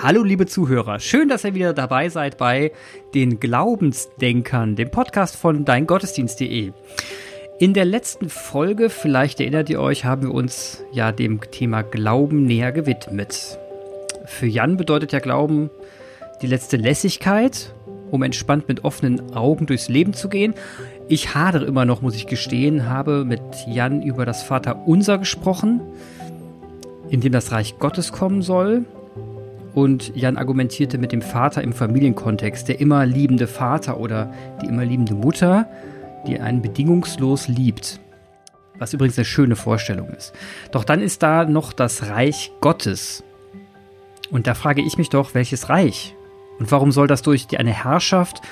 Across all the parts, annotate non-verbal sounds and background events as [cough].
Hallo liebe Zuhörer, schön, dass ihr wieder dabei seid bei den Glaubensdenkern, dem Podcast von deingottesdienst.de. In der letzten Folge, vielleicht erinnert ihr euch, haben wir uns ja dem Thema Glauben näher gewidmet. Für Jan bedeutet ja Glauben die letzte Lässigkeit, um entspannt mit offenen Augen durchs Leben zu gehen. Ich hadere immer noch, muss ich gestehen, habe mit Jan über das Vaterunser gesprochen, in dem das Reich Gottes kommen soll. Und Jan argumentierte mit dem Vater im Familienkontext, der immer liebende Vater oder die immer liebende Mutter, die einen bedingungslos liebt. Was übrigens eine schöne Vorstellung ist. Doch dann ist da noch das Reich Gottes. Und da frage ich mich doch, welches Reich? Und warum soll das durch eine Herrschaft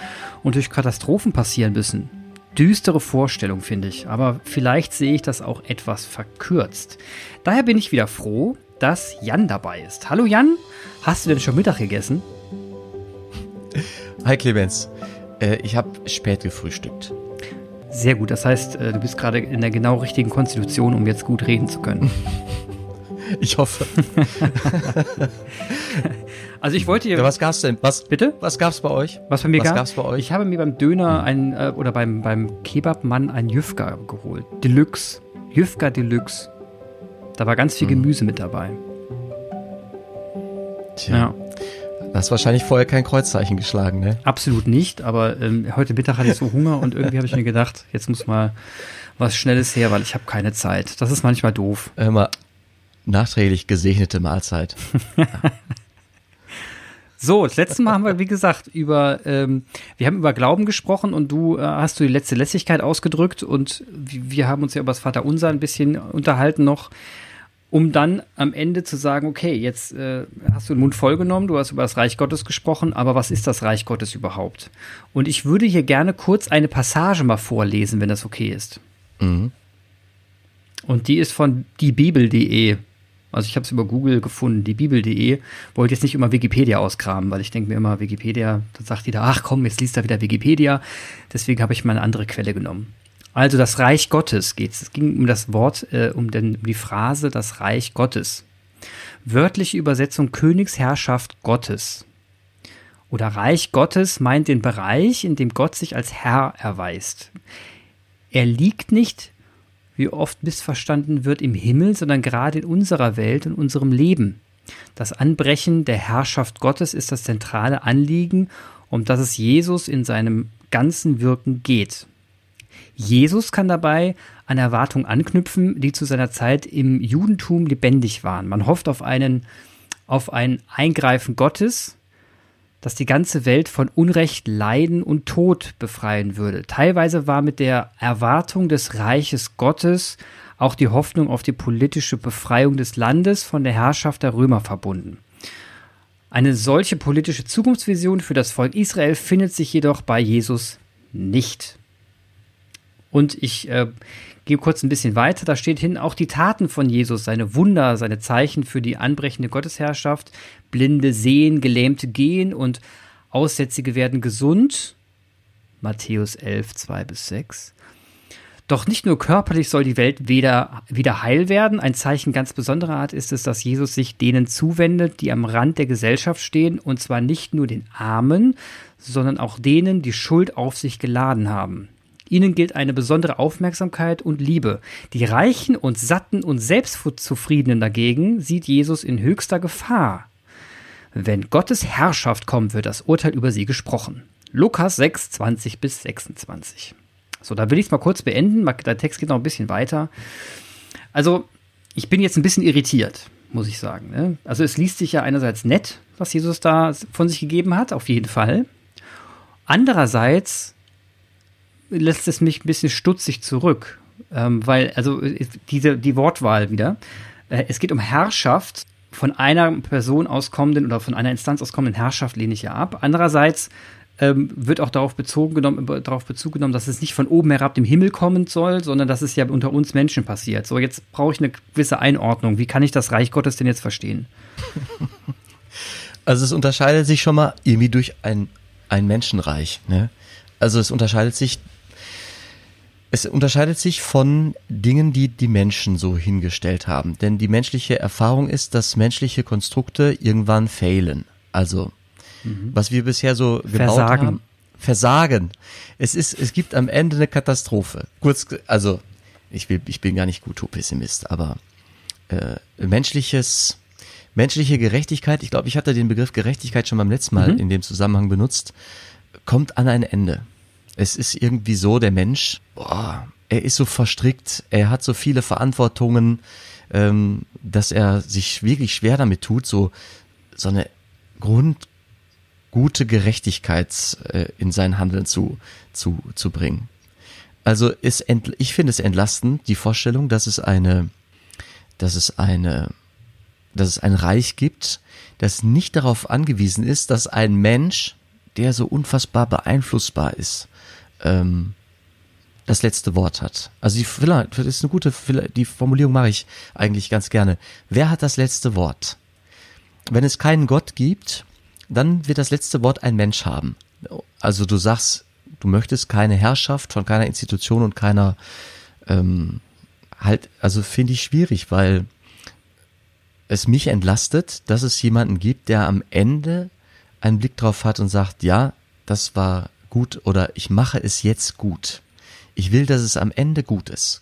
und durch Katastrophen passieren müssen? Düstere Vorstellung, finde ich, aber vielleicht sehe ich das auch etwas verkürzt. Daher bin ich wieder froh, dass Jan dabei ist. Hallo Jan, hast du denn schon Mittag gegessen? Hi Clemens, äh, ich habe spät gefrühstückt. Sehr gut, das heißt, äh, du bist gerade in der genau richtigen Konstitution, um jetzt gut reden zu können. [laughs] Ich hoffe. [laughs] also ich wollte dir. Ja, was gab's denn? Was bitte? Was gab's bei euch? Was bei mir was gab? gab's bei euch? Ich habe mir beim Döner ein äh, oder beim beim Kebabmann ein Jüfka geholt. Deluxe. Jüfka Deluxe. Da war ganz viel hm. Gemüse mit dabei. Tja. Ja. Du hast wahrscheinlich vorher kein Kreuzzeichen geschlagen, ne? Absolut nicht, aber ähm, heute Mittag hatte ich so Hunger und irgendwie habe ich mir gedacht, jetzt muss mal was Schnelles her, weil ich habe keine Zeit. Das ist manchmal doof. Immer nachträglich gesegnete Mahlzeit. Ja. [laughs] So, das letzte Mal haben wir, wie gesagt, über, ähm, wir haben über Glauben gesprochen und du äh, hast du die letzte Lässigkeit ausgedrückt und wir haben uns ja über das Vaterunser ein bisschen unterhalten noch um dann am Ende zu sagen, okay, jetzt äh, hast du den Mund voll genommen, du hast über das Reich Gottes gesprochen, aber was ist das Reich Gottes überhaupt? Und ich würde hier gerne kurz eine Passage mal vorlesen, wenn das okay ist. Mhm. Und die ist von diebibel.de. Also ich habe es über Google gefunden, diebibel.de. Wollte jetzt nicht immer Wikipedia ausgraben, weil ich denke mir immer, Wikipedia, dann sagt jeder, ach komm, jetzt liest da wieder Wikipedia. Deswegen habe ich mal eine andere Quelle genommen. Also das Reich Gottes geht es. Es ging um das Wort, äh, um, den, um die Phrase das Reich Gottes. Wörtliche Übersetzung Königsherrschaft Gottes. Oder Reich Gottes meint den Bereich, in dem Gott sich als Herr erweist. Er liegt nicht, wie oft missverstanden wird, im Himmel, sondern gerade in unserer Welt und unserem Leben. Das Anbrechen der Herrschaft Gottes ist das zentrale Anliegen, um das es Jesus in seinem ganzen Wirken geht. Jesus kann dabei an Erwartungen anknüpfen, die zu seiner Zeit im Judentum lebendig waren. Man hofft auf einen, auf ein Eingreifen Gottes, das die ganze Welt von Unrecht, Leiden und Tod befreien würde. Teilweise war mit der Erwartung des Reiches Gottes auch die Hoffnung auf die politische Befreiung des Landes von der Herrschaft der Römer verbunden. Eine solche politische Zukunftsvision für das Volk Israel findet sich jedoch bei Jesus nicht. Und ich äh, gehe kurz ein bisschen weiter. Da steht hin auch die Taten von Jesus, seine Wunder, seine Zeichen für die anbrechende Gottesherrschaft. Blinde sehen, Gelähmte gehen und Aussätzige werden gesund. Matthäus 11, 2 bis 6. Doch nicht nur körperlich soll die Welt wieder, wieder heil werden. Ein Zeichen ganz besonderer Art ist es, dass Jesus sich denen zuwendet, die am Rand der Gesellschaft stehen, und zwar nicht nur den Armen, sondern auch denen, die Schuld auf sich geladen haben. Ihnen gilt eine besondere Aufmerksamkeit und Liebe. Die Reichen und Satten und Selbstzufriedenen dagegen sieht Jesus in höchster Gefahr. Wenn Gottes Herrschaft kommt, wird das Urteil über sie gesprochen. Lukas 6, 20 bis 26. So, da will ich es mal kurz beenden. Der Text geht noch ein bisschen weiter. Also, ich bin jetzt ein bisschen irritiert, muss ich sagen. Ne? Also, es liest sich ja einerseits nett, was Jesus da von sich gegeben hat, auf jeden Fall. Andererseits lässt es mich ein bisschen stutzig zurück, ähm, weil, also diese, die Wortwahl wieder, äh, es geht um Herrschaft, von einer Person auskommenden oder von einer Instanz auskommenden Herrschaft lehne ich ja ab. Andererseits ähm, wird auch darauf, bezogen genommen, darauf Bezug genommen, dass es nicht von oben herab dem Himmel kommen soll, sondern dass es ja unter uns Menschen passiert. So, jetzt brauche ich eine gewisse Einordnung. Wie kann ich das Reich Gottes denn jetzt verstehen? Also es unterscheidet sich schon mal irgendwie durch ein, ein Menschenreich. Ne? Also es unterscheidet sich es unterscheidet sich von Dingen, die die Menschen so hingestellt haben. Denn die menschliche Erfahrung ist, dass menschliche Konstrukte irgendwann failen. Also, mhm. was wir bisher so gebaut Versagen. haben. Versagen. Es ist, es gibt am Ende eine Katastrophe. Kurz, also, ich will, ich bin gar nicht gut Pessimist, aber äh, menschliches, menschliche Gerechtigkeit, ich glaube, ich hatte den Begriff Gerechtigkeit schon beim letzten Mal mhm. in dem Zusammenhang benutzt, kommt an ein Ende. Es ist irgendwie so, der Mensch, boah, er ist so verstrickt, er hat so viele Verantwortungen, ähm, dass er sich wirklich schwer damit tut, so, so eine grundgute Gerechtigkeit äh, in sein Handeln zu, zu, zu bringen. Also ist ent, ich finde es entlastend, die Vorstellung, dass es eine, dass es eine, dass es ein Reich gibt, das nicht darauf angewiesen ist, dass ein Mensch, der so unfassbar beeinflussbar ist, ähm, das letzte Wort hat. Also die, vielleicht, das ist eine gute, die Formulierung mache ich eigentlich ganz gerne. Wer hat das letzte Wort? Wenn es keinen Gott gibt, dann wird das letzte Wort ein Mensch haben. Also du sagst, du möchtest keine Herrschaft von keiner Institution und keiner ähm, halt, also finde ich schwierig, weil es mich entlastet, dass es jemanden gibt, der am Ende einen Blick drauf hat und sagt, ja, das war gut oder ich mache es jetzt gut. Ich will, dass es am Ende gut ist.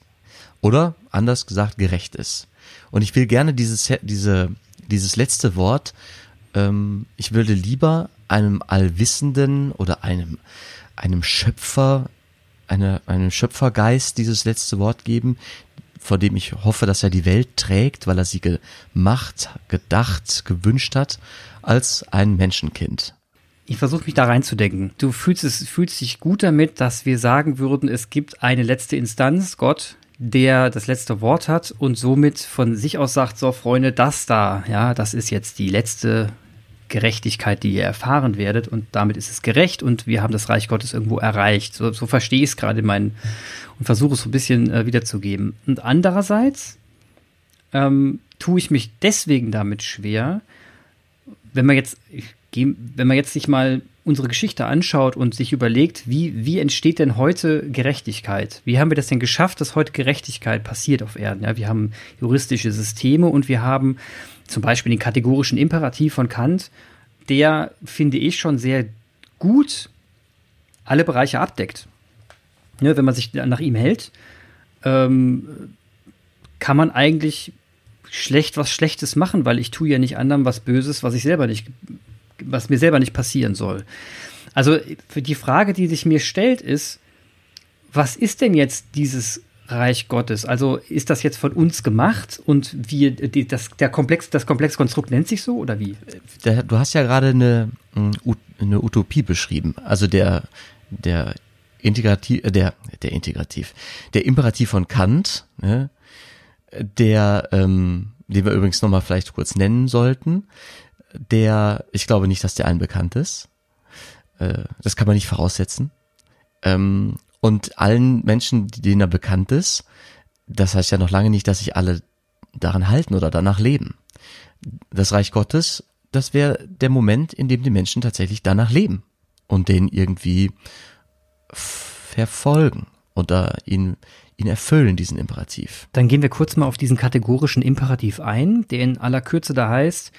Oder, anders gesagt, gerecht ist. Und ich will gerne dieses, diese, dieses letzte Wort, ähm, ich würde lieber einem Allwissenden oder einem, einem Schöpfer, eine, einem Schöpfergeist dieses letzte Wort geben, vor dem ich hoffe, dass er die Welt trägt, weil er sie gemacht, gedacht, gewünscht hat, als ein Menschenkind. Ich versuche mich da reinzudenken. Du fühlst es, fühlst dich gut damit, dass wir sagen würden, es gibt eine letzte Instanz, Gott, der das letzte Wort hat und somit von sich aus sagt, so Freunde, das da, ja, das ist jetzt die letzte Gerechtigkeit, die ihr erfahren werdet und damit ist es gerecht und wir haben das Reich Gottes irgendwo erreicht. So, so verstehe ich es gerade mein und versuche es so ein bisschen äh, wiederzugeben. Und andererseits ähm, tue ich mich deswegen damit schwer, wenn man jetzt, ich wenn man jetzt sich mal unsere Geschichte anschaut und sich überlegt, wie, wie entsteht denn heute Gerechtigkeit? Wie haben wir das denn geschafft, dass heute Gerechtigkeit passiert auf Erden? Ja, wir haben juristische Systeme und wir haben zum Beispiel den kategorischen Imperativ von Kant, der, finde ich, schon sehr gut alle Bereiche abdeckt. Ja, wenn man sich nach ihm hält, ähm, kann man eigentlich schlecht was Schlechtes machen, weil ich tue ja nicht anderen was Böses, was ich selber nicht was mir selber nicht passieren soll. Also für die Frage, die sich mir stellt, ist, was ist denn jetzt dieses Reich Gottes? Also ist das jetzt von uns gemacht und wie die, das, der Komplex, das Komplexkonstrukt nennt sich so oder wie? du hast ja gerade eine, eine Utopie beschrieben. Also der, der Integrativ, äh, der, der Integrativ, der Imperativ von Kant, ne, der, ähm, den wir übrigens nochmal vielleicht kurz nennen sollten, der, ich glaube nicht, dass der allen bekannt ist. Äh, das kann man nicht voraussetzen. Ähm, und allen Menschen, denen er bekannt ist, das heißt ja noch lange nicht, dass sich alle daran halten oder danach leben. Das Reich Gottes, das wäre der Moment, in dem die Menschen tatsächlich danach leben und den irgendwie verfolgen oder ihn, ihn erfüllen, diesen Imperativ. Dann gehen wir kurz mal auf diesen kategorischen Imperativ ein, der in aller Kürze da heißt,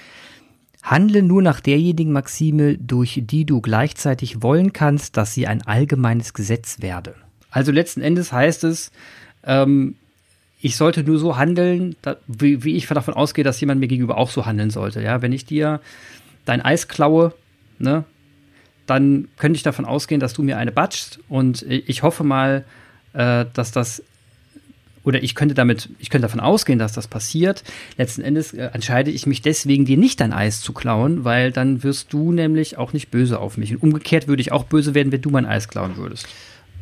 Handle nur nach derjenigen Maxime, durch die du gleichzeitig wollen kannst, dass sie ein allgemeines Gesetz werde. Also letzten Endes heißt es, ähm, ich sollte nur so handeln, da, wie, wie, ich davon ausgehe, dass jemand mir gegenüber auch so handeln sollte. Ja, wenn ich dir dein Eis klaue, ne, dann könnte ich davon ausgehen, dass du mir eine batschst und ich hoffe mal, äh, dass das oder ich könnte damit, ich könnte davon ausgehen, dass das passiert. Letzten Endes äh, entscheide ich mich deswegen, dir nicht dein Eis zu klauen, weil dann wirst du nämlich auch nicht böse auf mich. Und umgekehrt würde ich auch böse werden, wenn du mein Eis klauen würdest.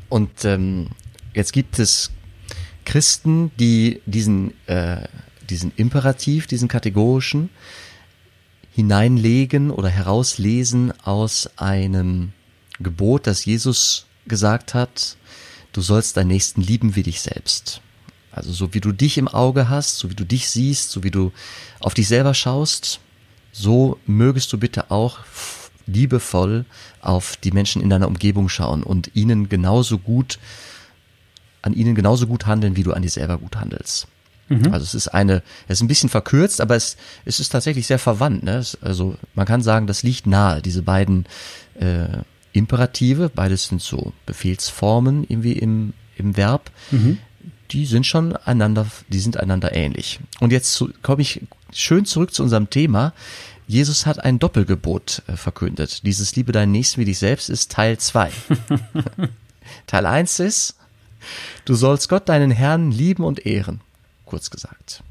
Und ähm, jetzt gibt es Christen, die diesen, äh, diesen Imperativ, diesen kategorischen, hineinlegen oder herauslesen aus einem Gebot, das Jesus gesagt hat, du sollst deinen Nächsten lieben wie dich selbst. Also so wie du dich im Auge hast, so wie du dich siehst, so wie du auf dich selber schaust, so mögest du bitte auch liebevoll auf die Menschen in deiner Umgebung schauen und ihnen genauso gut, an ihnen genauso gut handeln, wie du an dir selber gut handelst. Mhm. Also es ist eine, es ist ein bisschen verkürzt, aber es, es ist tatsächlich sehr verwandt. Ne? Es, also man kann sagen, das liegt nahe, diese beiden äh, Imperative, beides sind so Befehlsformen irgendwie im, im Verb. Mhm. Die sind schon einander, die sind einander ähnlich. Und jetzt komme ich schön zurück zu unserem Thema. Jesus hat ein Doppelgebot äh, verkündet. Dieses Liebe deinen Nächsten wie dich selbst ist Teil 2. [laughs] Teil 1 ist, du sollst Gott deinen Herrn lieben und ehren kurz gesagt.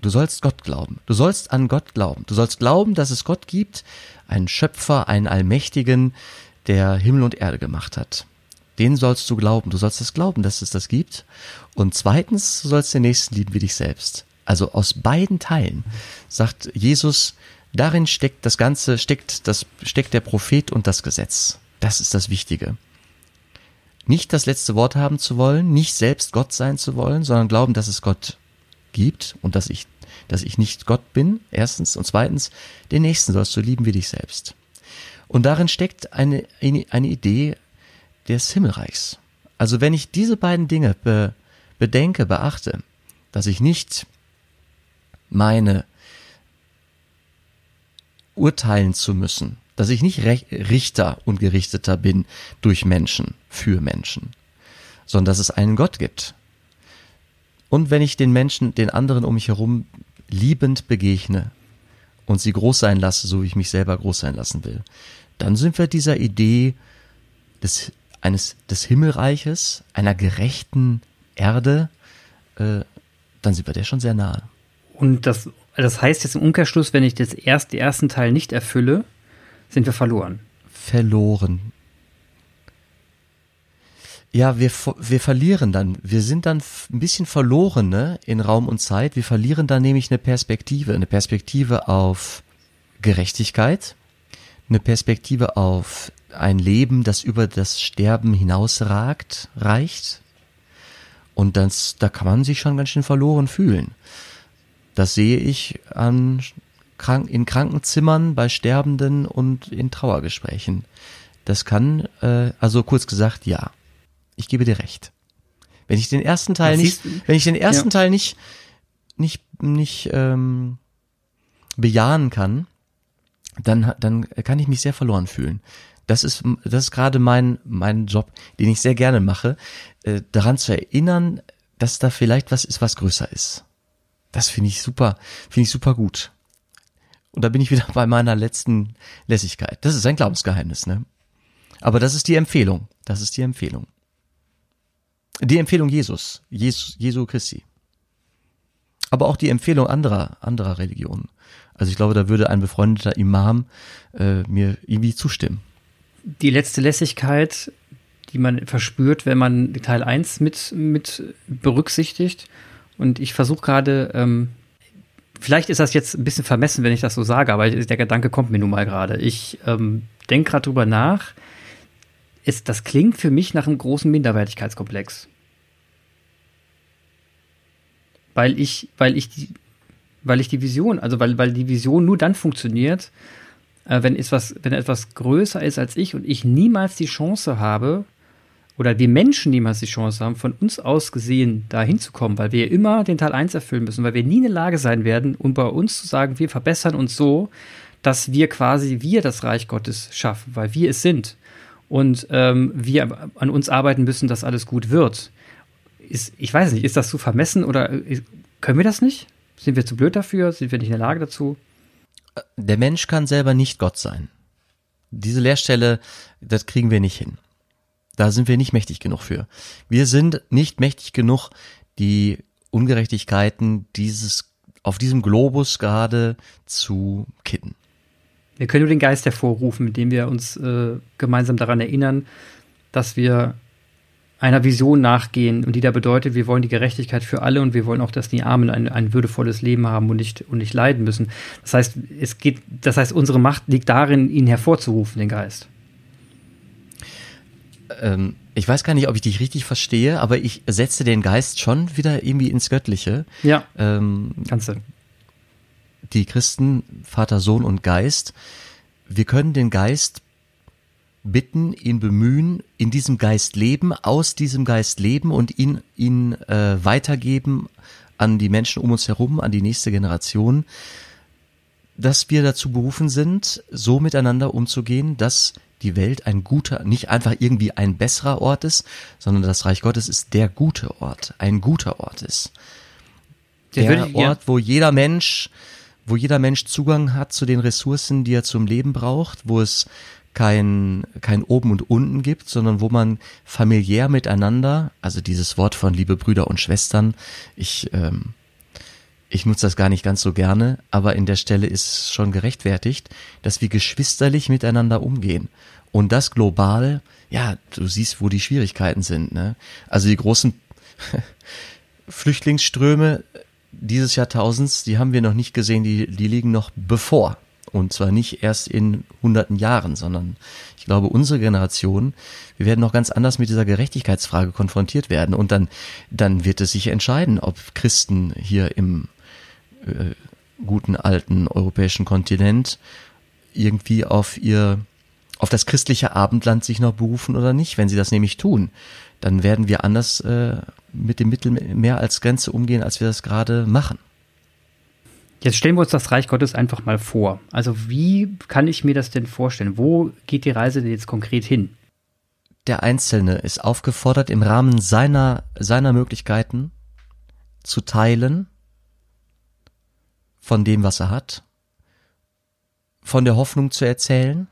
Du sollst Gott glauben. Du sollst an Gott glauben. Du sollst glauben, dass es Gott gibt, einen Schöpfer, einen Allmächtigen, der Himmel und Erde gemacht hat. Den sollst du glauben. Du sollst es glauben, dass es das gibt. Und zweitens, du sollst den Nächsten lieben wie dich selbst. Also aus beiden Teilen sagt Jesus, darin steckt das Ganze, steckt das, steckt der Prophet und das Gesetz. Das ist das Wichtige nicht das letzte Wort haben zu wollen, nicht selbst Gott sein zu wollen, sondern glauben, dass es Gott gibt und dass ich, dass ich nicht Gott bin, erstens, und zweitens, den Nächsten sollst du lieben wie dich selbst. Und darin steckt eine, eine Idee des Himmelreichs. Also wenn ich diese beiden Dinge be, bedenke, beachte, dass ich nicht meine urteilen zu müssen, dass ich nicht Richter und Gerichteter bin durch Menschen, für Menschen, sondern dass es einen Gott gibt. Und wenn ich den Menschen, den anderen um mich herum liebend begegne und sie groß sein lasse, so wie ich mich selber groß sein lassen will, dann sind wir dieser Idee des, eines, des Himmelreiches, einer gerechten Erde, äh, dann sind wir der schon sehr nahe. Und das, das heißt jetzt im Umkehrschluss, wenn ich das erst, den ersten Teil nicht erfülle, sind wir verloren. Verloren. Ja, wir, wir verlieren dann. Wir sind dann ein bisschen verloren ne, in Raum und Zeit. Wir verlieren dann nämlich eine Perspektive. Eine Perspektive auf Gerechtigkeit. Eine Perspektive auf ein Leben, das über das Sterben hinausragt, reicht. Und das, da kann man sich schon ganz schön verloren fühlen. Das sehe ich an in Krankenzimmern, bei Sterbenden und in Trauergesprächen. Das kann, äh, also kurz gesagt, ja. Ich gebe dir recht. Wenn ich den ersten Teil Was nicht, wenn ich den ersten ja. Teil nicht, nicht, nicht ähm, bejahen kann, dann, dann kann ich mich sehr verloren fühlen. Das ist, das ist gerade mein, mein Job, den ich sehr gerne mache, äh, daran zu erinnern, dass da vielleicht was ist, was größer ist. Das finde ich super, finde ich super gut. Und da bin ich wieder [laughs] bei meiner letzten Lässigkeit. Das ist ein Glaubensgeheimnis, ne? Aber das ist die Empfehlung. Das ist die Empfehlung. Die Empfehlung Jesus, Jesus Jesu Christi. Aber auch die Empfehlung anderer, anderer Religionen. Also ich glaube, da würde ein befreundeter Imam äh, mir irgendwie zustimmen. Die letzte Lässigkeit, die man verspürt, wenn man Teil 1 mit, mit berücksichtigt. Und ich versuche gerade ähm, vielleicht ist das jetzt ein bisschen vermessen, wenn ich das so sage, aber der Gedanke kommt mir nun mal gerade. Ich ähm, denke gerade drüber nach. Ist, das klingt für mich nach einem großen Minderwertigkeitskomplex. Weil ich, weil ich die, weil ich die Vision, also weil, weil die Vision nur dann funktioniert, äh, wenn etwas, wenn etwas größer ist als ich und ich niemals die Chance habe, oder wir Menschen niemals die Chance haben, von uns aus gesehen da hinzukommen, weil wir immer den Teil 1 erfüllen müssen, weil wir nie in der Lage sein werden, um bei uns zu sagen, wir verbessern uns so, dass wir quasi wir das Reich Gottes schaffen, weil wir es sind und ähm, wir an uns arbeiten müssen, dass alles gut wird. Ist, ich weiß nicht, ist das zu vermessen oder äh, können wir das nicht? Sind wir zu blöd dafür? Sind wir nicht in der Lage dazu? Der Mensch kann selber nicht Gott sein. Diese Leerstelle, das kriegen wir nicht hin. Da sind wir nicht mächtig genug für. Wir sind nicht mächtig genug, die Ungerechtigkeiten dieses, auf diesem Globus gerade zu kitten. Wir können nur den Geist hervorrufen, mit dem wir uns äh, gemeinsam daran erinnern, dass wir einer Vision nachgehen und die da bedeutet, wir wollen die Gerechtigkeit für alle und wir wollen auch, dass die Armen ein, ein würdevolles Leben haben und nicht, und nicht leiden müssen. Das heißt, es geht, das heißt, unsere Macht liegt darin, ihn hervorzurufen, den Geist ähm, ich weiß gar nicht, ob ich dich richtig verstehe, aber ich setze den Geist schon wieder irgendwie ins Göttliche. Ja. Ähm, kannst du. Die Christen, Vater, Sohn und Geist, wir können den Geist bitten, ihn bemühen, in diesem Geist leben, aus diesem Geist leben und ihn, ihn äh, weitergeben an die Menschen um uns herum, an die nächste Generation, dass wir dazu berufen sind, so miteinander umzugehen, dass die Welt ein guter, nicht einfach irgendwie ein besserer Ort ist, sondern das Reich Gottes ist der gute Ort, ein guter Ort ist. Der Ort, ja. wo jeder Mensch, wo jeder Mensch Zugang hat zu den Ressourcen, die er zum Leben braucht, wo es kein, kein Oben und Unten gibt, sondern wo man familiär miteinander, also dieses Wort von liebe Brüder und Schwestern, ich, ähm, ich nutze das gar nicht ganz so gerne, aber in der Stelle ist schon gerechtfertigt, dass wir geschwisterlich miteinander umgehen. Und das global, ja, du siehst, wo die Schwierigkeiten sind. Ne? Also die großen [laughs] Flüchtlingsströme dieses Jahrtausends, die haben wir noch nicht gesehen, die, die liegen noch bevor. Und zwar nicht erst in hunderten Jahren, sondern ich glaube, unsere Generation, wir werden noch ganz anders mit dieser Gerechtigkeitsfrage konfrontiert werden. Und dann, dann wird es sich entscheiden, ob Christen hier im äh, guten alten europäischen Kontinent irgendwie auf ihr auf das christliche Abendland sich noch berufen oder nicht. Wenn sie das nämlich tun, dann werden wir anders äh, mit dem Mittelmeer als Grenze umgehen, als wir das gerade machen. Jetzt stellen wir uns das Reich Gottes einfach mal vor. Also wie kann ich mir das denn vorstellen? Wo geht die Reise denn jetzt konkret hin? Der Einzelne ist aufgefordert, im Rahmen seiner, seiner Möglichkeiten zu teilen von dem, was er hat, von der Hoffnung zu erzählen,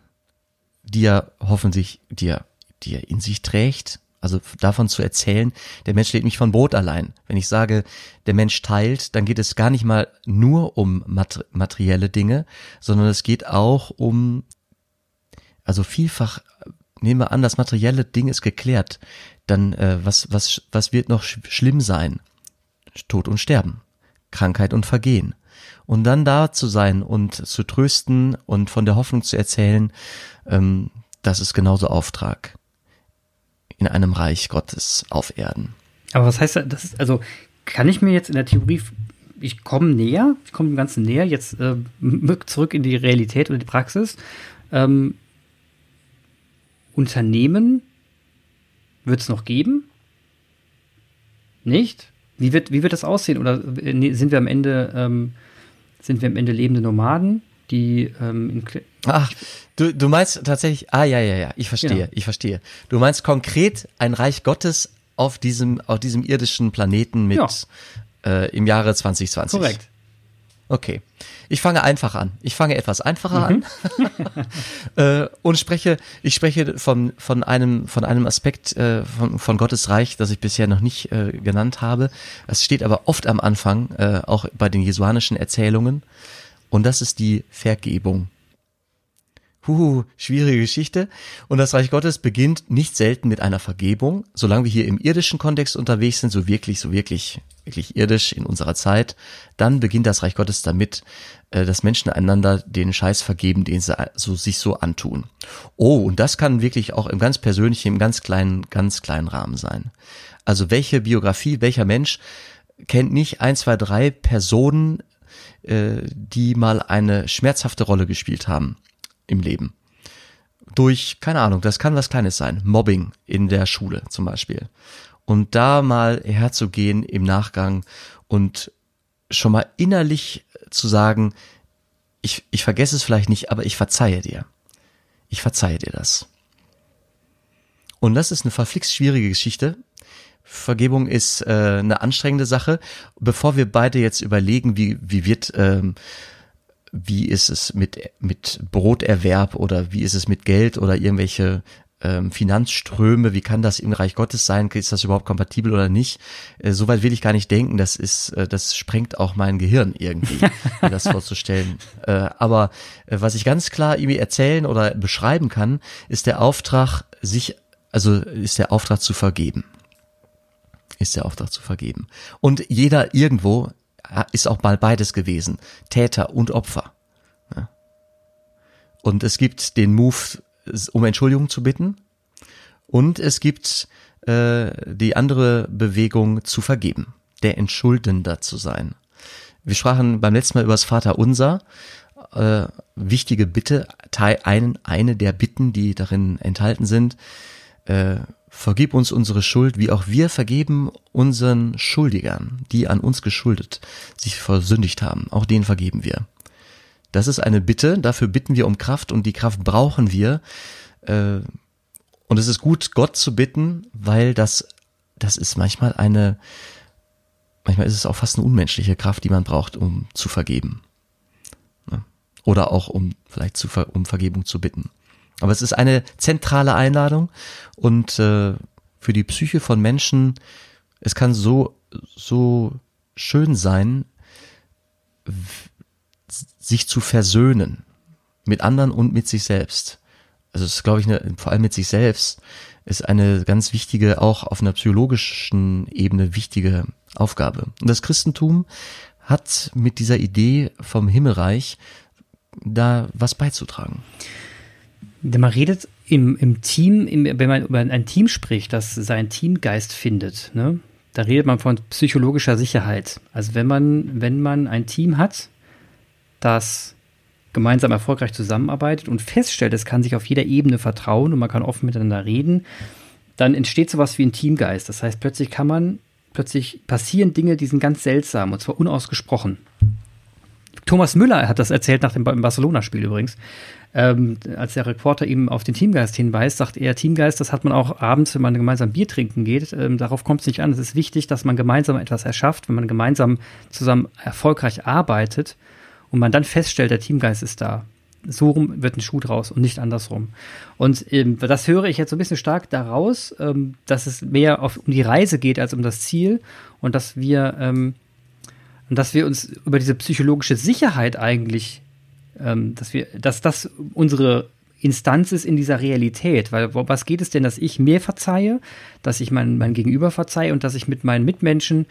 die er hoffentlich, die er, die er in sich trägt, also davon zu erzählen, der Mensch lebt nicht von Brot allein. Wenn ich sage, der Mensch teilt, dann geht es gar nicht mal nur um materielle Dinge, sondern es geht auch um, also vielfach, nehmen wir an, das materielle Ding ist geklärt, dann äh, was, was, was wird noch sch schlimm sein? Tod und Sterben, Krankheit und Vergehen. Und dann da zu sein und zu trösten und von der Hoffnung zu erzählen, ähm, das ist genauso Auftrag in einem Reich Gottes auf Erden. Aber was heißt das? Also kann ich mir jetzt in der Theorie, ich komme näher, ich komme dem Ganzen näher, jetzt äh, [laughs] zurück in die Realität oder die Praxis. Ähm, Unternehmen wird es noch geben? Nicht? Wie wird, wie wird das aussehen? Oder äh, sind wir am Ende, ähm, sind wir am Ende lebende Nomaden, die ähm, in, Ach, du, du meinst tatsächlich, ah ja, ja, ja, ich verstehe, genau. ich verstehe. Du meinst konkret ein Reich Gottes auf diesem, auf diesem irdischen Planeten mit ja. äh, im Jahre 2020. Korrekt. Okay. Ich fange einfach an. Ich fange etwas einfacher mhm. an [laughs] [laughs] äh, und spreche, ich spreche von, von einem, von einem Aspekt äh, von, von Gottes Reich, das ich bisher noch nicht äh, genannt habe. Es steht aber oft am Anfang, äh, auch bei den jesuanischen Erzählungen. Und das ist die Vergebung. Huhu, schwierige Geschichte. Und das Reich Gottes beginnt nicht selten mit einer Vergebung. Solange wir hier im irdischen Kontext unterwegs sind, so wirklich, so wirklich, wirklich irdisch in unserer Zeit, dann beginnt das Reich Gottes damit, äh, dass Menschen einander den Scheiß vergeben, den sie so, sich so antun. Oh, und das kann wirklich auch im ganz persönlichen, im ganz kleinen, ganz kleinen Rahmen sein. Also welche Biografie, welcher Mensch kennt nicht ein, zwei, drei Personen, äh, die mal eine schmerzhafte Rolle gespielt haben im Leben. Durch, keine Ahnung, das kann was Kleines sein. Mobbing in der Schule zum Beispiel. Und da mal herzugehen im Nachgang und schon mal innerlich zu sagen, ich, ich vergesse es vielleicht nicht, aber ich verzeihe dir. Ich verzeihe dir das. Und das ist eine verflixt schwierige Geschichte. Vergebung ist äh, eine anstrengende Sache. Bevor wir beide jetzt überlegen, wie, wie wird ähm, wie ist es mit, mit Broterwerb oder wie ist es mit Geld oder irgendwelche ähm, Finanzströme, wie kann das im Reich Gottes sein, ist das überhaupt kompatibel oder nicht? Äh, Soweit will ich gar nicht denken, das ist, äh, das sprengt auch mein Gehirn irgendwie, mir das vorzustellen. [laughs] Äh, aber äh, was ich ganz klar irgendwie erzählen oder beschreiben kann, ist der Auftrag, sich, also ist der Auftrag zu vergeben. Ist der Auftrag zu vergeben. Und jeder irgendwo ist auch mal beides gewesen. Täter und Opfer. Und es gibt den Move, um Entschuldigung zu bitten. Und es gibt äh, die andere Bewegung zu vergeben, der Entschuldender zu sein. Wir sprachen beim letzten Mal über das Vaterunser. Äh, wichtige Bitte, Teil einen, eine der Bitten, die darin enthalten sind. Äh, vergib uns unsere Schuld, wie auch wir vergeben unseren Schuldigern, die an uns geschuldet sich versündigt haben. Auch denen vergeben wir. Das ist eine Bitte, dafür bitten wir um Kraft und die Kraft brauchen wir. Äh, und es ist gut, Gott zu bitten, weil das, das ist manchmal eine, manchmal ist es auch fast eine unmenschliche Kraft, die man braucht, um zu vergeben. Ne? Oder auch um vielleicht zu, um Vergebung zu bitten. Aber es ist eine zentrale Einladung und äh, für die Psyche von Menschen, es kann so, so schön sein, sich zu versöhnen mit anderen und mit sich selbst. Also es ist, glaube ich, eine, vor allem mit sich selbst ist eine ganz wichtige, auch auf einer psychologischen Ebene wichtige Aufgabe. Und das Christentum hat mit dieser Idee vom Himmelreich da was beizutragen. Man redet im, im Team, im, wenn man über ein Team spricht, das seinen Teamgeist findet, ne? da redet man von psychologischer Sicherheit. Also wenn man, wenn man ein Team hat, das gemeinsam erfolgreich zusammenarbeitet und feststellt, es kann sich auf jeder Ebene vertrauen und man kann offen miteinander reden, dann entsteht sowas wie ein Teamgeist. Das heißt, plötzlich kann man, plötzlich passieren Dinge, die sind ganz seltsam und zwar unausgesprochen. Thomas Müller hat das erzählt nach dem Barcelona-Spiel übrigens. Ähm, als der Reporter ihm auf den Teamgeist hinweist, sagt er, Teamgeist, das hat man auch abends, wenn man gemeinsam Bier trinken geht. Ähm, darauf kommt es nicht an. Es ist wichtig, dass man gemeinsam etwas erschafft, wenn man gemeinsam zusammen erfolgreich arbeitet und man dann feststellt, der Teamgeist ist da. So rum wird ein Schuh draus und nicht andersrum. Und ähm, das höre ich jetzt so ein bisschen stark daraus, ähm, dass es mehr auf, um die Reise geht als um das Ziel und dass wir, ähm, dass wir uns über diese psychologische Sicherheit eigentlich, ähm, dass wir, dass das unsere Instanz ist in dieser Realität. Weil was geht es denn, dass ich mir verzeihe, dass ich mein, mein Gegenüber verzeihe und dass ich mit meinen Mitmenschen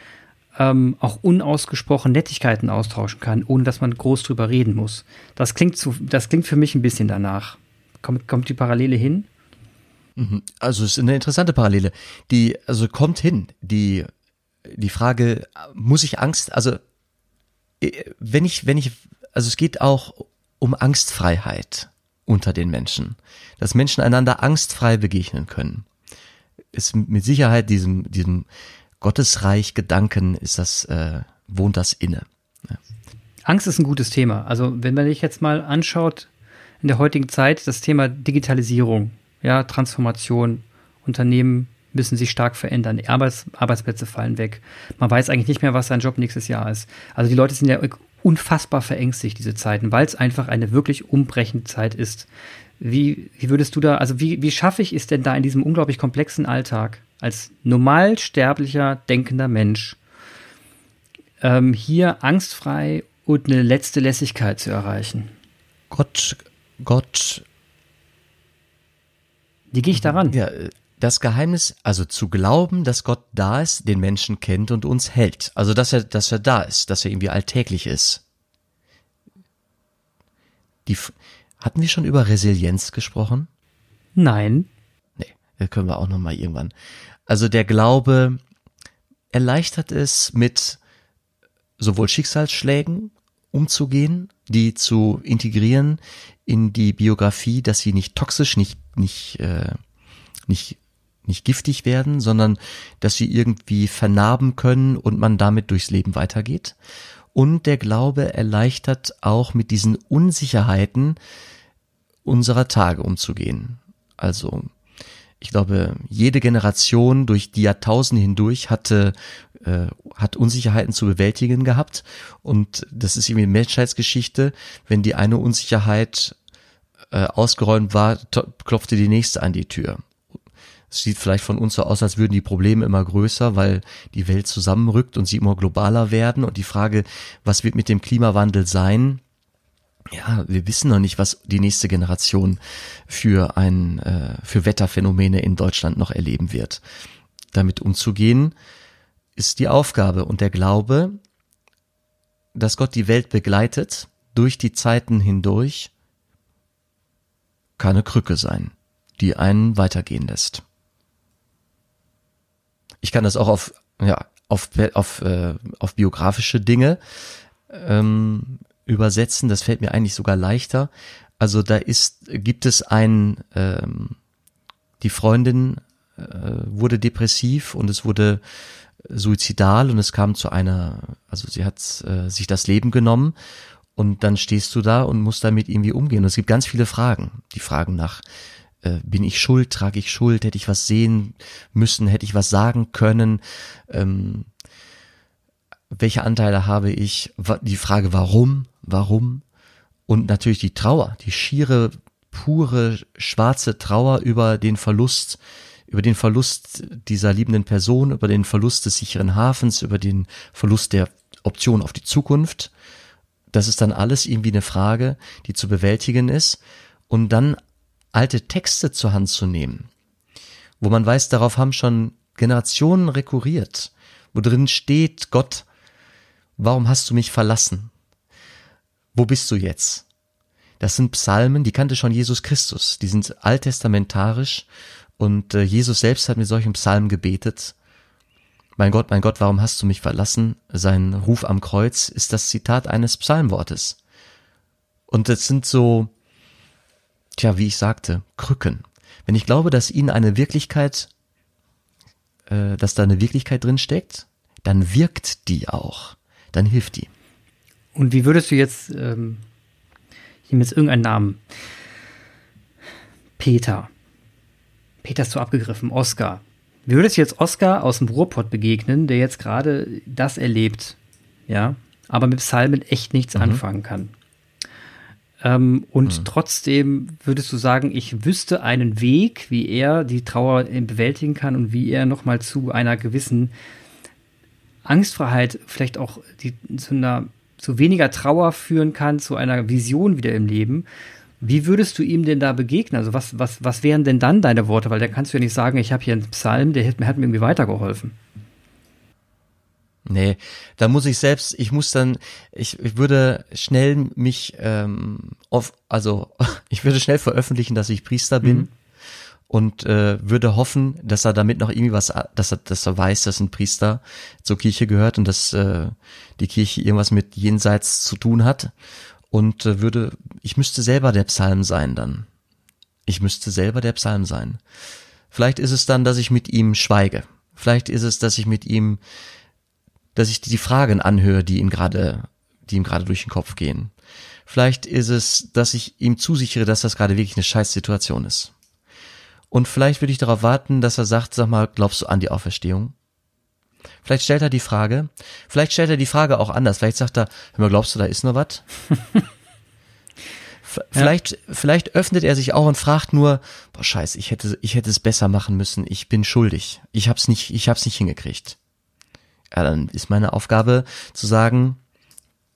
ähm, auch unausgesprochen Nettigkeiten austauschen kann, ohne dass man groß drüber reden muss. Das klingt, zu, das klingt für mich ein bisschen danach. Kommt, kommt die Parallele hin? Mhm. Also es ist eine interessante Parallele. Die, also kommt hin. Die, die Frage, muss ich Angst, also äh, wenn ich, wenn ich, also es geht auch um Angstfreiheit unter den Menschen. Dass Menschen einander angstfrei begegnen können. Ist mit Sicherheit diesem, diesem Gottesreich Gedanken ist das, äh, wohnt das inne. Ja. Angst ist ein gutes Thema. Also wenn man sich jetzt mal anschaut, in der heutigen Zeit das Thema Digitalisierung, ja, Transformation, Unternehmen müssen sich stark verändern, Arbeits Arbeitsplätze fallen weg. Man weiß eigentlich nicht mehr, was sein Job nächstes Jahr ist. Also die Leute sind ja unfassbar verängstigt, diese Zeiten, weil es einfach eine wirklich umbrechende Zeit ist. Wie, wie würdest du da, also wie, wie schaffe ich es denn da in diesem unglaublich komplexen Alltag, als normalsterblicher, denkender Mensch ähm, hier angstfrei und eine letzte Lässigkeit zu erreichen. Gott, Gott. Wie gehe ich daran? Ja, das Geheimnis, also zu glauben, dass Gott da ist, den Menschen kennt und uns hält. Also, dass er, dass er da ist, dass er irgendwie alltäglich ist. Die, hatten wir schon über Resilienz gesprochen? Nein. Nee, können wir auch noch mal irgendwann. Also der Glaube erleichtert es, mit sowohl Schicksalsschlägen umzugehen, die zu integrieren in die Biografie, dass sie nicht toxisch, nicht nicht äh, nicht nicht giftig werden, sondern dass sie irgendwie vernarben können und man damit durchs Leben weitergeht. Und der Glaube erleichtert auch mit diesen Unsicherheiten unserer Tage umzugehen. Also ich glaube, jede Generation durch die Jahrtausende hindurch hatte, äh, hat Unsicherheiten zu bewältigen gehabt. Und das ist irgendwie Menschheitsgeschichte. Wenn die eine Unsicherheit äh, ausgeräumt war, klopfte die nächste an die Tür. Es sieht vielleicht von uns so aus, als würden die Probleme immer größer, weil die Welt zusammenrückt und sie immer globaler werden. Und die Frage, was wird mit dem Klimawandel sein, ja, wir wissen noch nicht, was die nächste Generation für ein äh, für Wetterphänomene in Deutschland noch erleben wird. Damit umzugehen ist die Aufgabe und der Glaube, dass Gott die Welt begleitet durch die Zeiten hindurch, kann eine Krücke sein, die einen weitergehen lässt. Ich kann das auch auf ja auf auf äh, auf biografische Dinge ähm, übersetzen. Das fällt mir eigentlich sogar leichter. Also da ist, gibt es ein, ähm, die Freundin äh, wurde depressiv und es wurde suizidal und es kam zu einer, also sie hat äh, sich das Leben genommen und dann stehst du da und musst damit irgendwie umgehen. Und es gibt ganz viele Fragen. Die Fragen nach, äh, bin ich schuld, trage ich Schuld, hätte ich was sehen müssen, hätte ich was sagen können, ähm, welche Anteile habe ich, die Frage warum, warum und natürlich die Trauer, die schiere, pure, schwarze Trauer über den Verlust, über den Verlust dieser liebenden Person, über den Verlust des sicheren Hafens, über den Verlust der Option auf die Zukunft. Das ist dann alles irgendwie eine Frage, die zu bewältigen ist. Und dann alte Texte zur Hand zu nehmen, wo man weiß, darauf haben schon Generationen rekurriert, wo drin steht, Gott, warum hast du mich verlassen? Wo bist du jetzt? Das sind Psalmen, die kannte schon Jesus Christus, die sind alttestamentarisch und äh, Jesus selbst hat mit solchen Psalmen gebetet. Mein Gott, mein Gott, warum hast du mich verlassen? Sein Ruf am Kreuz ist das Zitat eines Psalmwortes. Und es sind so, tja, wie ich sagte, Krücken. Wenn ich glaube, dass ihnen eine Wirklichkeit, äh, dass da eine Wirklichkeit drin steckt, dann wirkt die auch. Dann hilft die. Und wie würdest du jetzt, ähm, ich nehme jetzt irgendeinen Namen, Peter, Peter ist so abgegriffen, Oscar. Wie würdest du jetzt Oscar aus dem Ruhrpott begegnen, der jetzt gerade das erlebt, ja, aber mit Psalmen echt nichts mhm. anfangen kann? Ähm, und mhm. trotzdem würdest du sagen, ich wüsste einen Weg, wie er die Trauer bewältigen kann und wie er nochmal zu einer gewissen Angstfreiheit, vielleicht auch die, zu einer zu weniger Trauer führen kann, zu einer Vision wieder im Leben. Wie würdest du ihm denn da begegnen? Also was, was, was wären denn dann deine Worte? Weil da kannst du ja nicht sagen, ich habe hier einen Psalm, der hat, hat mir irgendwie weitergeholfen. Nee, da muss ich selbst, ich muss dann, ich, ich würde schnell mich ähm, auf, also [laughs] ich würde schnell veröffentlichen, dass ich Priester bin mhm. und äh, würde hoffen, dass er damit noch irgendwie was, dass er, dass er weiß, dass ein Priester zur Kirche gehört und dass äh, die Kirche irgendwas mit jenseits zu tun hat und äh, würde, ich müsste selber der Psalm sein dann. Ich müsste selber der Psalm sein. Vielleicht ist es dann, dass ich mit ihm schweige. Vielleicht ist es, dass ich mit ihm, dass ich die Fragen anhöre, die ihn gerade, die ihm gerade durch den Kopf gehen. Vielleicht ist es, dass ich ihm zusichere, dass das gerade wirklich eine Scheißsituation ist. Und vielleicht würde ich darauf warten, dass er sagt, sag mal, glaubst du an die Auferstehung? Vielleicht stellt er die Frage, vielleicht stellt er die Frage auch anders. Vielleicht sagt er, hör mal, glaubst du, da ist noch was? [laughs] vielleicht, ja. vielleicht öffnet er sich auch und fragt nur, boah, scheiße, ich hätte, ich hätte es besser machen müssen. Ich bin schuldig. Ich hab's nicht, ich hab's nicht hingekriegt. Ja, dann ist meine Aufgabe zu sagen,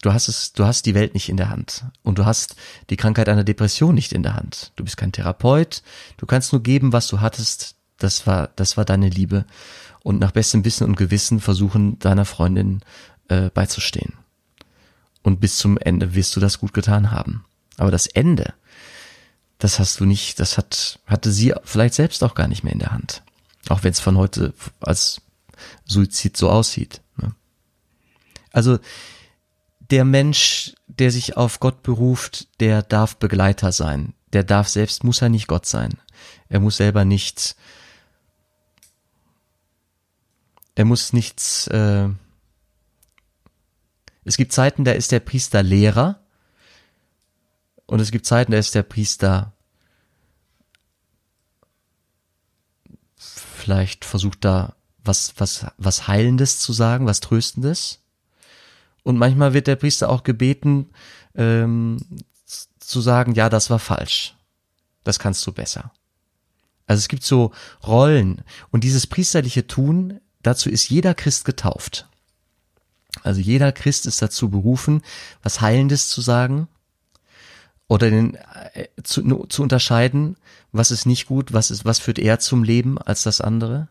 du hast es, du hast die Welt nicht in der Hand und du hast die Krankheit einer Depression nicht in der Hand. Du bist kein Therapeut. Du kannst nur geben, was du hattest. Das war, das war deine Liebe und nach bestem Wissen und Gewissen versuchen, deiner Freundin äh, beizustehen. Und bis zum Ende wirst du das gut getan haben. Aber das Ende, das hast du nicht, das hat, hatte sie vielleicht selbst auch gar nicht mehr in der Hand. Auch wenn es von heute als Suizid so aussieht. Ne? Also der Mensch, der sich auf Gott beruft, der darf Begleiter sein. Der darf selbst, muss er nicht Gott sein. Er muss selber nicht er muss nichts. Äh, es gibt Zeiten, da ist der Priester Lehrer und es gibt Zeiten, da ist der Priester vielleicht versucht da was was was heilendes zu sagen, was tröstendes. Und manchmal wird der Priester auch gebeten ähm, zu sagen, ja, das war falsch. Das kannst du besser. Also es gibt so Rollen und dieses priesterliche Tun Dazu ist jeder Christ getauft. Also jeder Christ ist dazu berufen, was Heilendes zu sagen oder den, äh, zu, zu unterscheiden, was ist nicht gut, was ist, was führt eher zum Leben als das andere.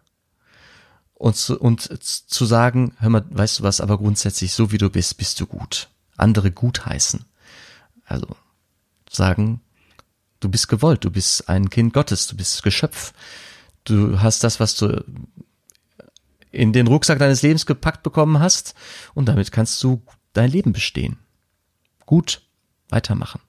Und zu, und zu sagen, hör mal, weißt du was, aber grundsätzlich, so wie du bist, bist du gut. Andere gut heißen. Also sagen, du bist gewollt, du bist ein Kind Gottes, du bist Geschöpf. Du hast das, was du in den Rucksack deines Lebens gepackt bekommen hast und damit kannst du dein Leben bestehen. Gut, weitermachen.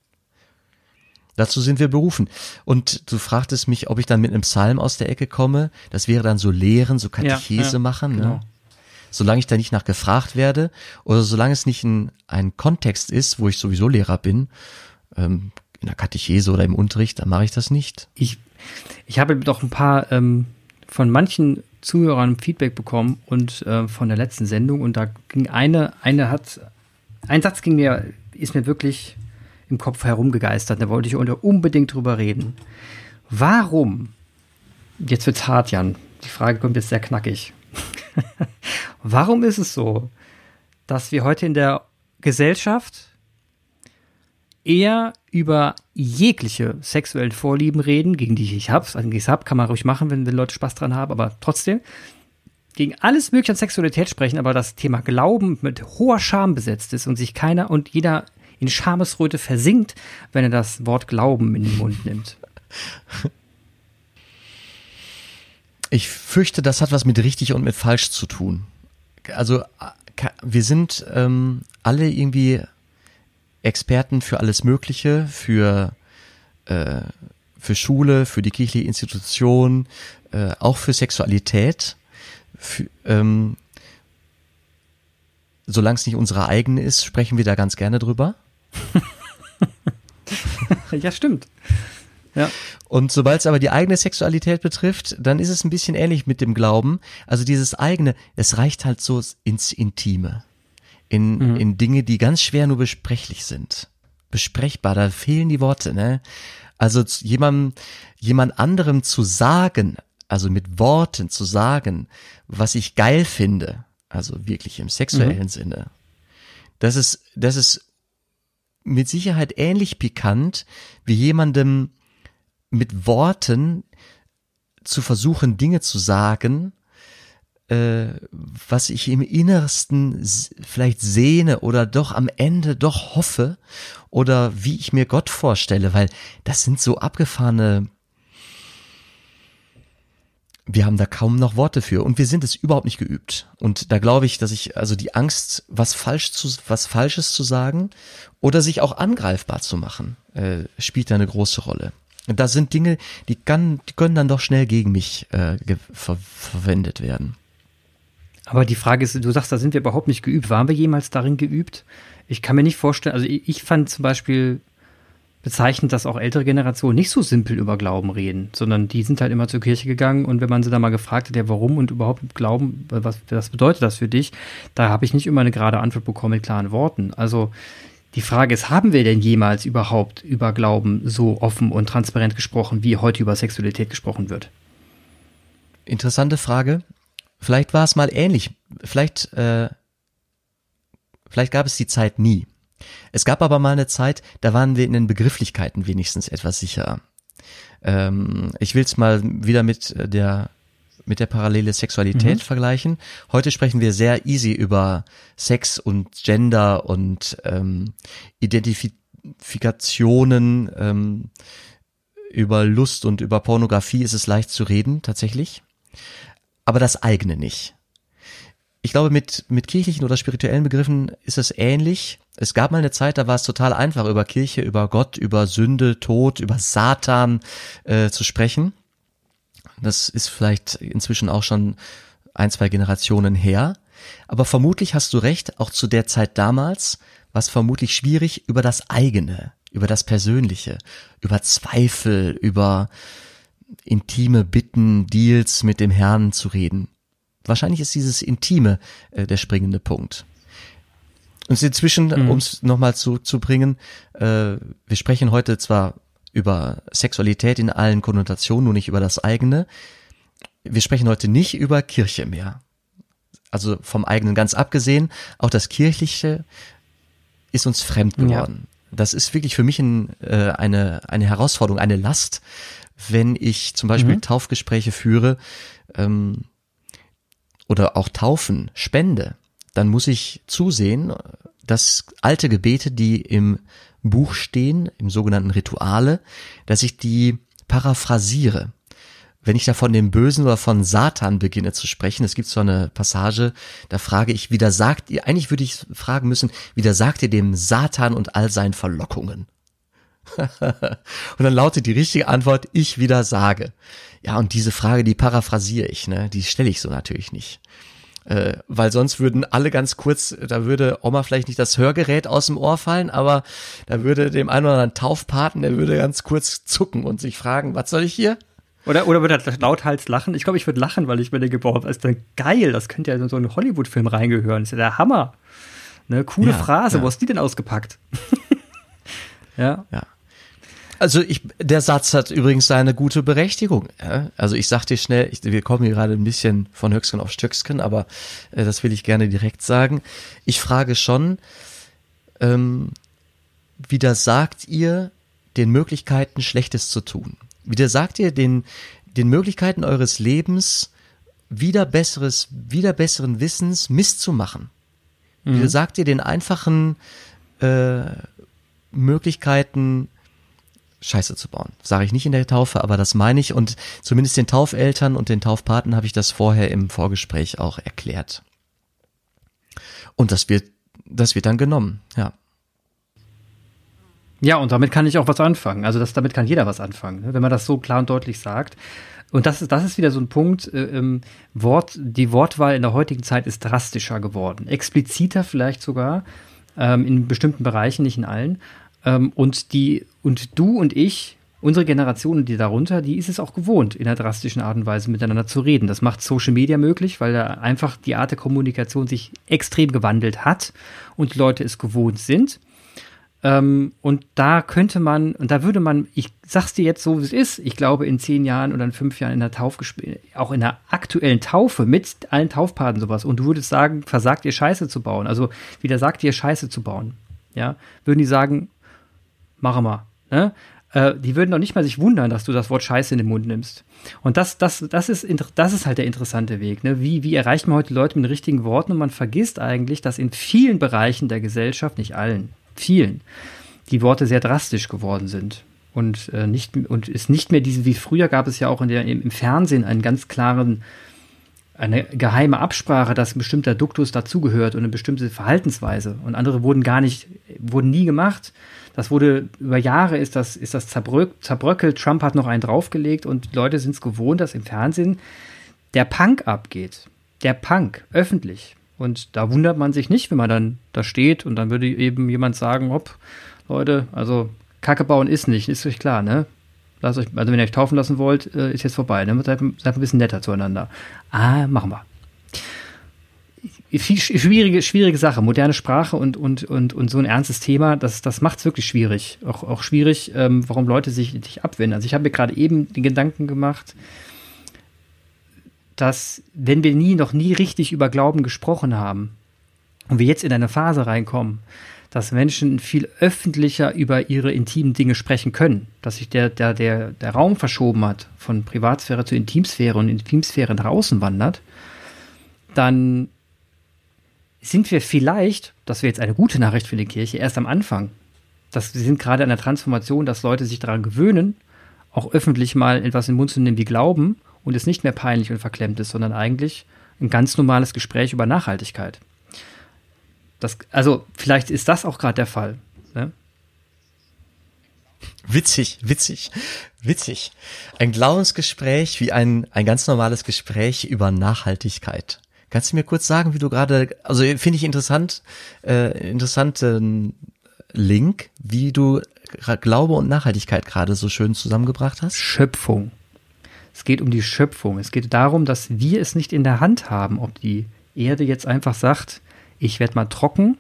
Dazu sind wir berufen. Und du fragtest mich, ob ich dann mit einem Psalm aus der Ecke komme. Das wäre dann so Lehren, so Katechese ja, ja, machen. Ne? Genau. Ne? Solange ich da nicht nach gefragt werde oder solange es nicht ein, ein Kontext ist, wo ich sowieso Lehrer bin, ähm, in der Katechese oder im Unterricht, dann mache ich das nicht. Ich, ich habe doch ein paar ähm, von manchen Zuhörern Feedback bekommen und äh, von der letzten Sendung und da ging eine, eine hat, ein Satz ging mir, ist mir wirklich im Kopf herumgegeistert, da wollte ich unbedingt drüber reden. Warum, jetzt wird's hart, Jan, die Frage kommt jetzt sehr knackig. [laughs] Warum ist es so, dass wir heute in der Gesellschaft eher über jegliche sexuellen Vorlieben reden, gegen die ich habe. Also, ich habe, kann man ruhig machen, wenn, wenn Leute Spaß dran haben, aber trotzdem gegen alles mögliche an Sexualität sprechen, aber das Thema Glauben mit hoher Scham besetzt ist und sich keiner und jeder in Schamesröte versinkt, wenn er das Wort Glauben in den Mund nimmt. Ich fürchte, das hat was mit richtig und mit falsch zu tun. Also wir sind ähm, alle irgendwie Experten für alles Mögliche, für, äh, für Schule, für die kirchliche Institution, äh, auch für Sexualität. Für, ähm, Solange es nicht unsere eigene ist, sprechen wir da ganz gerne drüber. [laughs] ja, stimmt. Ja. Und sobald es aber die eigene Sexualität betrifft, dann ist es ein bisschen ähnlich mit dem Glauben. Also dieses eigene, es reicht halt so ins Intime in, mhm. in Dinge, die ganz schwer nur besprechlich sind. Besprechbar, da fehlen die Worte, ne? Also jemand, jemand anderem zu sagen, also mit Worten zu sagen, was ich geil finde, also wirklich im sexuellen mhm. Sinne, das ist, das ist mit Sicherheit ähnlich pikant, wie jemandem mit Worten zu versuchen, Dinge zu sagen, äh, was ich im Innersten vielleicht sehne oder doch am Ende doch hoffe oder wie ich mir Gott vorstelle, weil das sind so abgefahrene wir haben da kaum noch Worte für und wir sind es überhaupt nicht geübt. Und da glaube ich, dass ich, also die Angst, was falsch zu, was Falsches zu sagen oder sich auch angreifbar zu machen, äh, spielt da eine große Rolle. Und da sind Dinge, die, kann, die können dann doch schnell gegen mich äh, ver verwendet werden. Aber die Frage ist, du sagst, da sind wir überhaupt nicht geübt. Waren wir jemals darin geübt? Ich kann mir nicht vorstellen, also ich, ich fand zum Beispiel bezeichnend, dass auch ältere Generationen nicht so simpel über Glauben reden, sondern die sind halt immer zur Kirche gegangen und wenn man sie da mal gefragt hat, ja, warum und überhaupt Glauben, was, was bedeutet das für dich, da habe ich nicht immer eine gerade Antwort bekommen mit klaren Worten. Also die Frage ist, haben wir denn jemals überhaupt über Glauben so offen und transparent gesprochen, wie heute über Sexualität gesprochen wird? Interessante Frage. Vielleicht war es mal ähnlich. Vielleicht, äh, vielleicht gab es die Zeit nie. Es gab aber mal eine Zeit, da waren wir in den Begrifflichkeiten wenigstens etwas sicherer. Ähm, ich will es mal wieder mit der mit der Parallele Sexualität mhm. vergleichen. Heute sprechen wir sehr easy über Sex und Gender und ähm, Identifikationen. Ähm, über Lust und über Pornografie ist es leicht zu reden, tatsächlich aber das eigene nicht. Ich glaube, mit, mit kirchlichen oder spirituellen Begriffen ist es ähnlich. Es gab mal eine Zeit, da war es total einfach, über Kirche, über Gott, über Sünde, Tod, über Satan äh, zu sprechen. Das ist vielleicht inzwischen auch schon ein, zwei Generationen her. Aber vermutlich hast du recht, auch zu der Zeit damals war es vermutlich schwierig, über das eigene, über das Persönliche, über Zweifel, über intime Bitten, Deals mit dem Herrn zu reden. Wahrscheinlich ist dieses Intime äh, der springende Punkt. Und inzwischen, mhm. um es nochmal zurückzubringen, äh, wir sprechen heute zwar über Sexualität in allen Konnotationen, nur nicht über das eigene. Wir sprechen heute nicht über Kirche mehr. Also vom eigenen ganz abgesehen, auch das Kirchliche ist uns fremd geworden. Ja. Das ist wirklich für mich ein, äh, eine, eine Herausforderung, eine Last, wenn ich zum Beispiel mhm. Taufgespräche führe ähm, oder auch Taufen spende, dann muss ich zusehen, dass alte Gebete, die im Buch stehen, im sogenannten Rituale, dass ich die paraphrasiere. Wenn ich da von dem Bösen oder von Satan beginne zu sprechen, es gibt so eine Passage, da frage ich, wie da sagt ihr, eigentlich würde ich fragen müssen, wie da sagt ihr dem Satan und all seinen Verlockungen? [laughs] und dann lautet die richtige Antwort, ich wieder sage. Ja, und diese Frage, die paraphrasiere ich, ne? Die stelle ich so natürlich nicht. Äh, weil sonst würden alle ganz kurz, da würde Oma vielleicht nicht das Hörgerät aus dem Ohr fallen, aber da würde dem einen oder anderen Taufpaten, der würde ganz kurz zucken und sich fragen, was soll ich hier? Oder, oder würde er lauthals lachen? Ich glaube, ich würde lachen, weil ich mir denke, boah, das ist denn geil, das könnte ja in so einen Hollywood-Film reingehören. Das ist ja der Hammer. Ne, coole ja, Phrase, ja. wo hast die denn ausgepackt? [laughs] ja. Ja. Also ich, der Satz hat übrigens seine gute Berechtigung. Ja? Also ich sag dir schnell, ich, wir kommen hier gerade ein bisschen von Höchstgen auf Stöcksken, aber äh, das will ich gerne direkt sagen. Ich frage schon, ähm, sagt ihr den Möglichkeiten Schlechtes zu tun? Wieder sagt ihr den, den Möglichkeiten eures Lebens wieder besseres, wieder besseren Wissens Mist zu machen? Mhm. Wieder sagt ihr den einfachen äh, Möglichkeiten Scheiße zu bauen. Sage ich nicht in der Taufe, aber das meine ich und zumindest den Taufeltern und den Taufpaten habe ich das vorher im Vorgespräch auch erklärt. Und das wird, das wird dann genommen, ja. Ja, und damit kann ich auch was anfangen. Also das, damit kann jeder was anfangen, ne? wenn man das so klar und deutlich sagt. Und das ist, das ist wieder so ein Punkt, äh, ähm, Wort, die Wortwahl in der heutigen Zeit ist drastischer geworden. Expliziter vielleicht sogar, ähm, in bestimmten Bereichen, nicht in allen. Ähm, und die, und du und ich, unsere Generation und die darunter, die ist es auch gewohnt, in einer drastischen Art und Weise miteinander zu reden. Das macht Social Media möglich, weil da einfach die Art der Kommunikation sich extrem gewandelt hat und die Leute es gewohnt sind. Ähm, und da könnte man, und da würde man, ich sag's dir jetzt so, wie es ist, ich glaube in zehn Jahren oder in fünf Jahren in der Taufgespräch, auch in der aktuellen Taufe mit allen Taufpaten sowas, und du würdest sagen, versagt ihr Scheiße zu bauen, also wieder sagt ihr Scheiße zu bauen, ja, würden die sagen, machen wir, ne? Äh, die würden doch nicht mal sich wundern, dass du das Wort Scheiße in den Mund nimmst. Und das, das, das ist, das ist halt der interessante Weg. Ne? Wie, wie erreicht man heute Leute mit den richtigen Worten? Und man vergisst eigentlich, dass in vielen Bereichen der Gesellschaft, nicht allen, vielen, die Worte sehr drastisch geworden sind. Und, äh, nicht, und ist nicht mehr diese, wie früher gab es ja auch in der, im, Fernsehen einen ganz klaren, eine geheime Absprache, dass ein bestimmter Duktus dazugehört und eine bestimmte Verhaltensweise. Und andere wurden gar nicht, wurden nie gemacht. Das wurde, über Jahre ist das, ist das zerbröck, zerbröckelt. Trump hat noch einen draufgelegt und die Leute sind es gewohnt, dass im Fernsehen der Punk abgeht. Der Punk, öffentlich. Und da wundert man sich nicht, wenn man dann da steht und dann würde eben jemand sagen, hopp, Leute, also Kacke bauen ist nicht, ist euch klar, ne? Lasst euch, also wenn ihr euch taufen lassen wollt, äh, ist jetzt vorbei, ne? Seid, seid ein bisschen netter zueinander. Ah, machen wir. Schwierige, schwierige Sache, moderne Sprache und, und, und, und so ein ernstes Thema, das, das macht es wirklich schwierig. Auch, auch schwierig, ähm, warum Leute sich, sich abwenden. Also ich habe mir gerade eben den Gedanken gemacht, dass wenn wir nie, noch nie richtig über Glauben gesprochen haben und wir jetzt in eine Phase reinkommen, dass Menschen viel öffentlicher über ihre intimen Dinge sprechen können, dass sich der, der, der, der Raum verschoben hat, von Privatsphäre zu Intimsphäre und Intimsphäre nach außen wandert, dann sind wir vielleicht, das wäre jetzt eine gute Nachricht für die Kirche, erst am Anfang. Das, wir sind gerade an der Transformation, dass Leute sich daran gewöhnen, auch öffentlich mal etwas in den Mund zu nehmen wie Glauben und es nicht mehr peinlich und verklemmt ist, sondern eigentlich ein ganz normales Gespräch über Nachhaltigkeit. Das, also vielleicht ist das auch gerade der Fall. Ne? Witzig, witzig, witzig. Ein Glaubensgespräch wie ein, ein ganz normales Gespräch über Nachhaltigkeit. Kannst du mir kurz sagen, wie du gerade, also finde ich interessant, äh, interessanten Link, wie du Glaube und Nachhaltigkeit gerade so schön zusammengebracht hast? Schöpfung. Es geht um die Schöpfung. Es geht darum, dass wir es nicht in der Hand haben, ob die Erde jetzt einfach sagt, ich werde mal trocken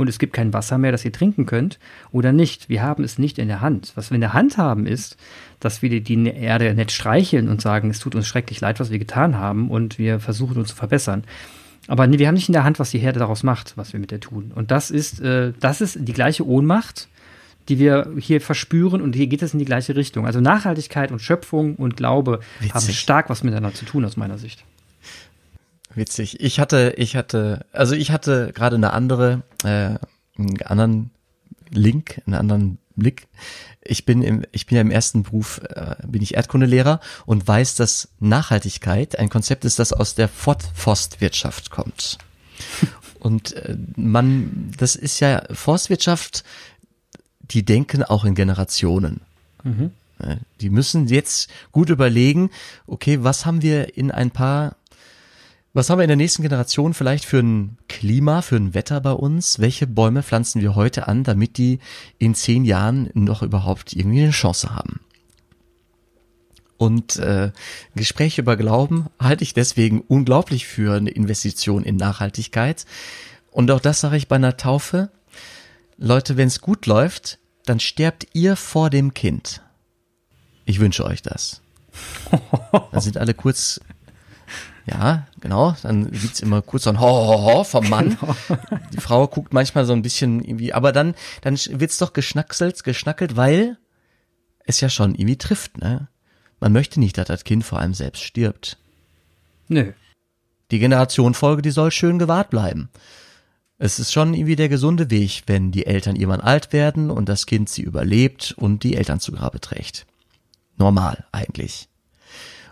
und es gibt kein Wasser mehr, das ihr trinken könnt, oder nicht. Wir haben es nicht in der Hand. Was wir in der Hand haben, ist, dass wir die Erde nett streicheln und sagen, es tut uns schrecklich leid, was wir getan haben und wir versuchen uns zu verbessern. Aber wir haben nicht in der Hand, was die Herde daraus macht, was wir mit der tun. Und das ist, äh, das ist die gleiche Ohnmacht, die wir hier verspüren und hier geht es in die gleiche Richtung. Also Nachhaltigkeit und Schöpfung und Glaube Witzig. haben stark was miteinander zu tun aus meiner Sicht. Witzig. Ich hatte, ich hatte, also ich hatte gerade eine andere, äh, einen anderen Link, einen anderen Blick. Ich bin im, ich bin ja im ersten Beruf, äh, bin ich Erdkundelehrer und weiß, dass Nachhaltigkeit ein Konzept ist, das aus der Forstwirtschaft kommt. [laughs] Und äh, man, das ist ja Forstwirtschaft die denken auch in Generationen. Mhm. Die müssen jetzt gut überlegen, okay, was haben wir in ein paar, was haben wir in der nächsten Generation vielleicht für ein Klima, für ein Wetter bei uns? Welche Bäume pflanzen wir heute an, damit die in zehn Jahren noch überhaupt irgendwie eine Chance haben? Und äh, Gespräche über Glauben halte ich deswegen unglaublich für eine Investition in Nachhaltigkeit. Und auch das sage ich bei einer Taufe. Leute, wenn es gut läuft, dann sterbt ihr vor dem Kind. Ich wünsche euch das. [laughs] Dann sind alle kurz, ja, genau, dann gibt's immer kurz so ein Ho, Ho, Ho vom Mann. [laughs] Genau. Die Frau guckt manchmal so ein bisschen irgendwie, aber dann, dann wird's doch geschnackselt, geschnackelt, weil es ja schon irgendwie trifft, ne? Man möchte nicht, dass das Kind vor allem selbst stirbt. Nö. Die Generationenfolge, die soll schön gewahrt bleiben. Es ist schon irgendwie der gesunde Weg, wenn die Eltern irgendwann alt werden und das Kind sie überlebt und die Eltern zu Grabe trägt. Normal eigentlich.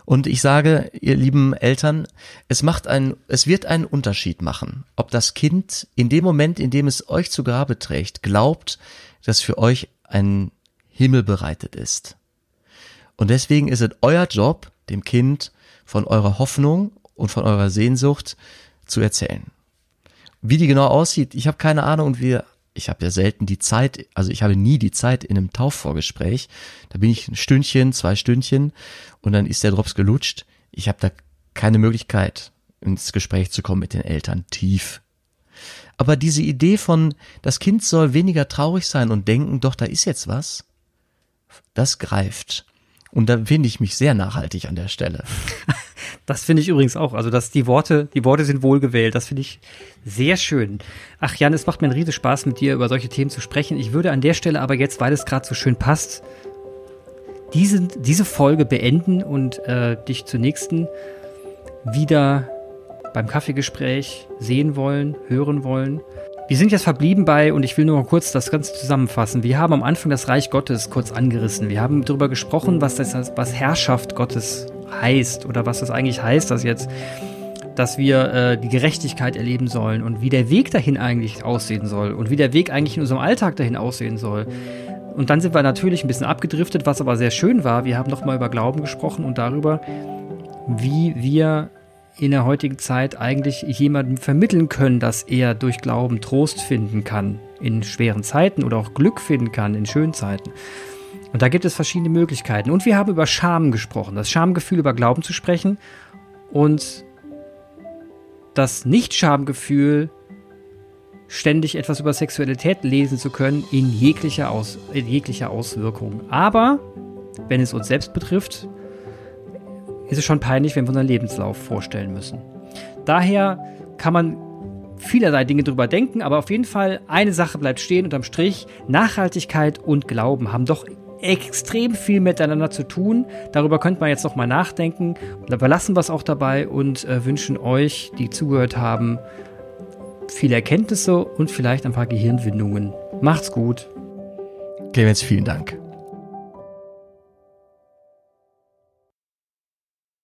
Und ich sage, ihr lieben Eltern, es macht ein, es wird einen Unterschied machen, ob das Kind in dem Moment, in dem es euch zu Grabe trägt, glaubt, dass für euch ein Himmel bereitet ist. Und deswegen ist es euer Job, dem Kind von eurer Hoffnung und von eurer Sehnsucht zu erzählen. Wie die genau aussieht, ich habe keine Ahnung und wir, ich habe ja selten die Zeit, also ich habe nie die Zeit in einem Taufvorgespräch. Da bin ich ein Stündchen, zwei Stündchen und dann ist der Drops gelutscht. Ich habe da keine Möglichkeit, ins Gespräch zu kommen mit den Eltern tief. Aber diese Idee von, das Kind soll weniger traurig sein und denken, doch, da ist jetzt was, das greift. Und da finde ich mich sehr nachhaltig an der Stelle. [laughs] Das finde ich übrigens auch. Also, dass die Worte, die Worte sind wohlgewählt. Das finde ich sehr schön. Ach, Jan, es macht mir einen riesen Spaß, mit dir über solche Themen zu sprechen. Ich würde an der Stelle aber jetzt, weil es gerade so schön passt, diese, diese Folge beenden und äh, dich zur nächsten wieder beim Kaffeegespräch sehen wollen, hören wollen. Wir sind jetzt verblieben bei, und ich will nur mal kurz das Ganze zusammenfassen. Wir haben am Anfang das Reich Gottes kurz angerissen. Wir haben darüber gesprochen, was das, was Herrschaft Gottes heißt oder was das eigentlich heißt, dass jetzt, dass wir äh, die Gerechtigkeit erleben sollen und wie der Weg dahin eigentlich aussehen soll und wie der Weg eigentlich in unserem Alltag dahin aussehen soll. Und dann sind wir natürlich ein bisschen abgedriftet, was aber sehr schön war. Wir haben nochmal über Glauben gesprochen und darüber, wie wir in der heutigen Zeit eigentlich jemandem vermitteln können, dass er durch Glauben Trost finden kann in schweren Zeiten oder auch Glück finden kann in schönen Zeiten. Und da gibt es verschiedene Möglichkeiten. Und wir haben über Scham gesprochen, das Schamgefühl über Glauben zu sprechen und das Nicht-Schamgefühl, ständig etwas über Sexualität lesen zu können, in jeglicher, Aus, in jeglicher Auswirkung. Aber wenn es uns selbst betrifft, ist es schon peinlich, wenn wir unseren Lebenslauf vorstellen müssen. Daher kann man vielerlei Dinge drüber denken, aber auf jeden Fall eine Sache bleibt stehen unterm Strich. Nachhaltigkeit und Glauben haben doch extrem viel miteinander zu tun. Darüber könnte man jetzt noch mal nachdenken. Da belassen wir es auch dabei und äh, wünschen euch, die zugehört haben, viele Erkenntnisse und vielleicht ein paar Gehirnwindungen. Macht's gut. Clemens, vielen Dank.